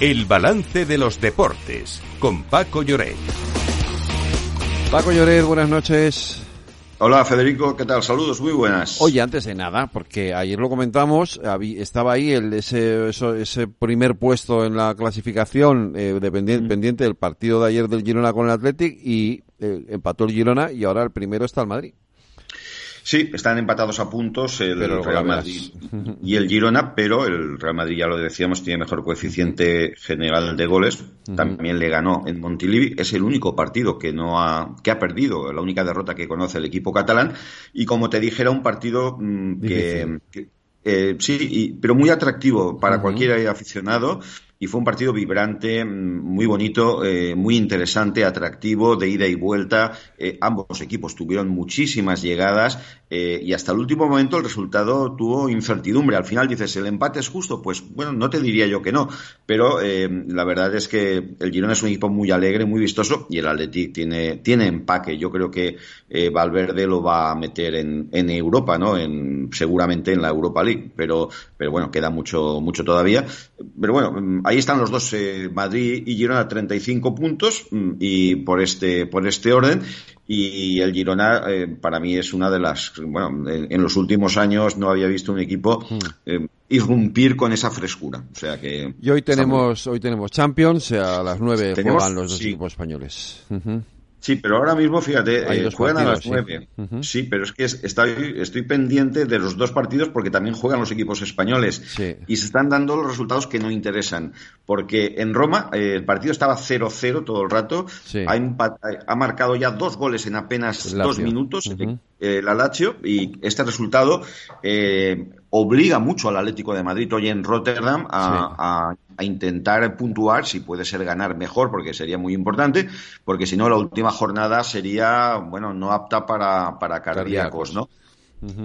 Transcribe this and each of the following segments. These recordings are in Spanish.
El balance de los deportes con Paco Lloret. Paco Lloret, buenas noches. Hola Federico, ¿qué tal? Saludos, muy buenas. Oye, antes de nada, porque ayer lo comentamos, estaba ahí el, ese, ese primer puesto en la clasificación eh, dependiente, pendiente del partido de ayer del Girona con el Athletic y eh, empató el Girona y ahora el primero está el Madrid. Sí, están empatados a puntos el Real Madrid y el Girona, pero el Real Madrid, ya lo decíamos, tiene mejor coeficiente general de goles. También le ganó en Montilivi. Es el único partido que no ha, que ha perdido, la única derrota que conoce el equipo catalán. Y como te dije, era un partido mm, que, eh, sí, pero muy atractivo para cualquier aficionado y fue un partido vibrante, mm, muy bonito, eh, muy interesante, atractivo, de ida y vuelta. Eh, ambos equipos tuvieron muchísimas llegadas eh, y hasta el último momento el resultado tuvo incertidumbre. Al final dices, ¿el empate es justo? Pues bueno, no te diría yo que no, pero la verdad es que el Girona es un equipo muy alegre, muy vistoso y el Athletic tiene, tiene empaque. Yo creo que Valverde lo va a meter en, en Europa, ¿no? En, seguramente en la Europa League, pero, pero bueno, queda mucho, mucho todavía. Pero bueno, mm, ahí están los dos, eh, Madrid y Girona, 35 puntos mm, y por este, por este orden. Y el Girona, eh, para mí, es una de las. Bueno, en, los últimos años no había visto un equipo hmm. eh, irrumpir con esa frescura. O sea que. Y hoy tenemos, hoy tenemos Champions, a las 9 juegan los dos equipos españoles. Sí, pero ahora mismo, fíjate, eh, juegan a las nueve. Sí. pero es que estoy, estoy pendiente de los dos partidos porque también juegan los equipos españoles. Y se están dando los resultados que no interesan. Porque en Roma eh, el partido estaba 0-0 todo el rato. Ha, marcado ya dos goles en apenas dos minutos eh, la Lazio. Y este resultado obliga mucho al Atlético de Madrid hoy en Rotterdam a a intentar puntuar, si puede ser ganar mejor, porque sería muy importante, porque si no, la última jornada sería, bueno, no apta para, para cardíacos, ¿no?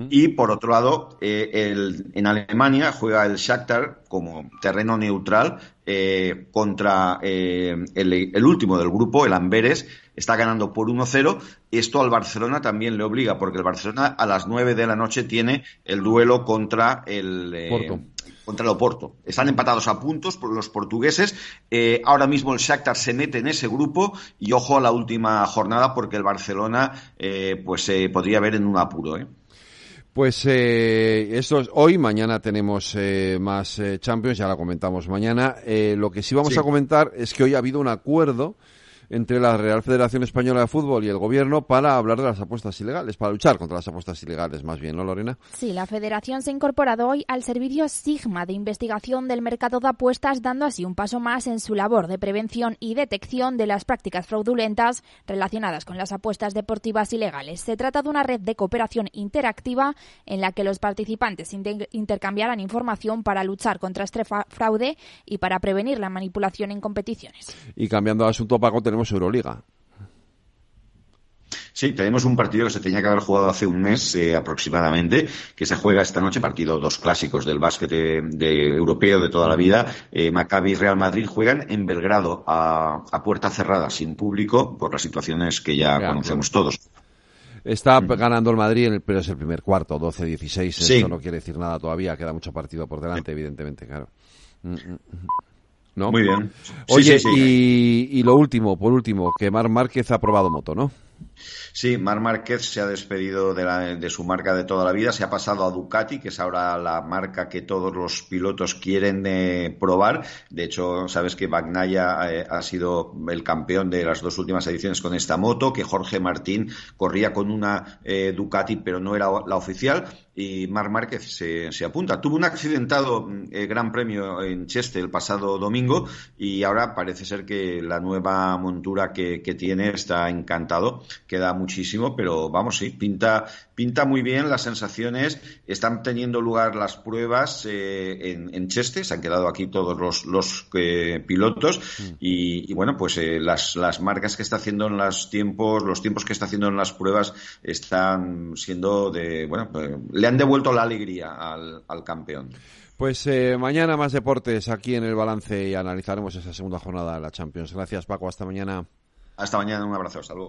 Y por otro lado, eh, el, en Alemania juega el Shakhtar como terreno neutral eh, contra eh, el, el, último del grupo, el Amberes, está ganando por 1-0. Esto al Barcelona también le obliga, porque el Barcelona a las 9 de la noche tiene el duelo contra el, contra el Oporto. Están empatados a puntos por los portugueses. Eh, ahora mismo el Shakhtar se mete en ese grupo y ojo a la última jornada porque el Barcelona eh, pues se podría ver en un apuro. ¿Eh? Pues eh, esto es hoy, mañana tenemos más Champions, ya la comentamos mañana. lo que sí vamos a comentar es que hoy ha habido un acuerdo entre la Real Federación Española de Fútbol y el Gobierno para hablar de las apuestas ilegales, para luchar contra las apuestas ilegales, más bien, ¿no, Lorena? Sí, la Federación se ha incorporado hoy al servicio Sigma de investigación del mercado de apuestas, dando así un paso más en su labor de prevención y detección de las prácticas fraudulentas relacionadas con las apuestas deportivas ilegales. Se trata de una red de cooperación interactiva en la que los participantes intercambiarán información para luchar contra este fraude y para prevenir la manipulación en competiciones. Y cambiando de asunto, Paco, tenemos Euroliga. Sí, tenemos un partido que se tenía que haber jugado hace un mes eh, aproximadamente, que se juega esta noche, partido dos clásicos del básquet de, europeo de toda la vida. Eh, Maccabi y Real Madrid juegan en Belgrado a, puerta cerrada, sin público, por las situaciones que ya, conocemos todos. Está mm. ganando el Madrid, pero es el primer cuarto, 12-16. Esto no quiere decir nada todavía, queda mucho partido por delante, evidentemente, claro. Mm, muy bien. Oye, Y, lo último, por último, que Mar Márquez ha probado moto, ¿no? Sí, Mar Márquez se ha despedido de, su marca de toda la vida, se ha pasado a Ducati, que es ahora la marca que todos los pilotos quieren eh, probar. De hecho, sabes que Bagnaya eh, ha sido el campeón de las dos últimas ediciones con esta moto, que Jorge Martín corría con una eh, Ducati, pero no era la oficial y Mar Márquez se, se, apunta. Tuvo un accidentado Gran Premio en Cheste el pasado domingo y ahora parece ser que la nueva montura que tiene está encantado. Queda muchísimo, pero vamos, sí, pinta, pinta muy bien las sensaciones. Están teniendo lugar las pruebas eh, en, Cheste, se han quedado aquí todos los, los eh, pilotos mm. y, bueno, pues eh, las, las marcas que está haciendo en los tiempos, los tiempos que está haciendo en las pruebas están siendo de, bueno, le han devuelto la alegría al, al campeón. Pues mañana más deportes aquí en el balance y analizaremos esa segunda jornada de la Champions. Gracias Paco, hasta mañana. Hasta mañana, un abrazo, hasta luego.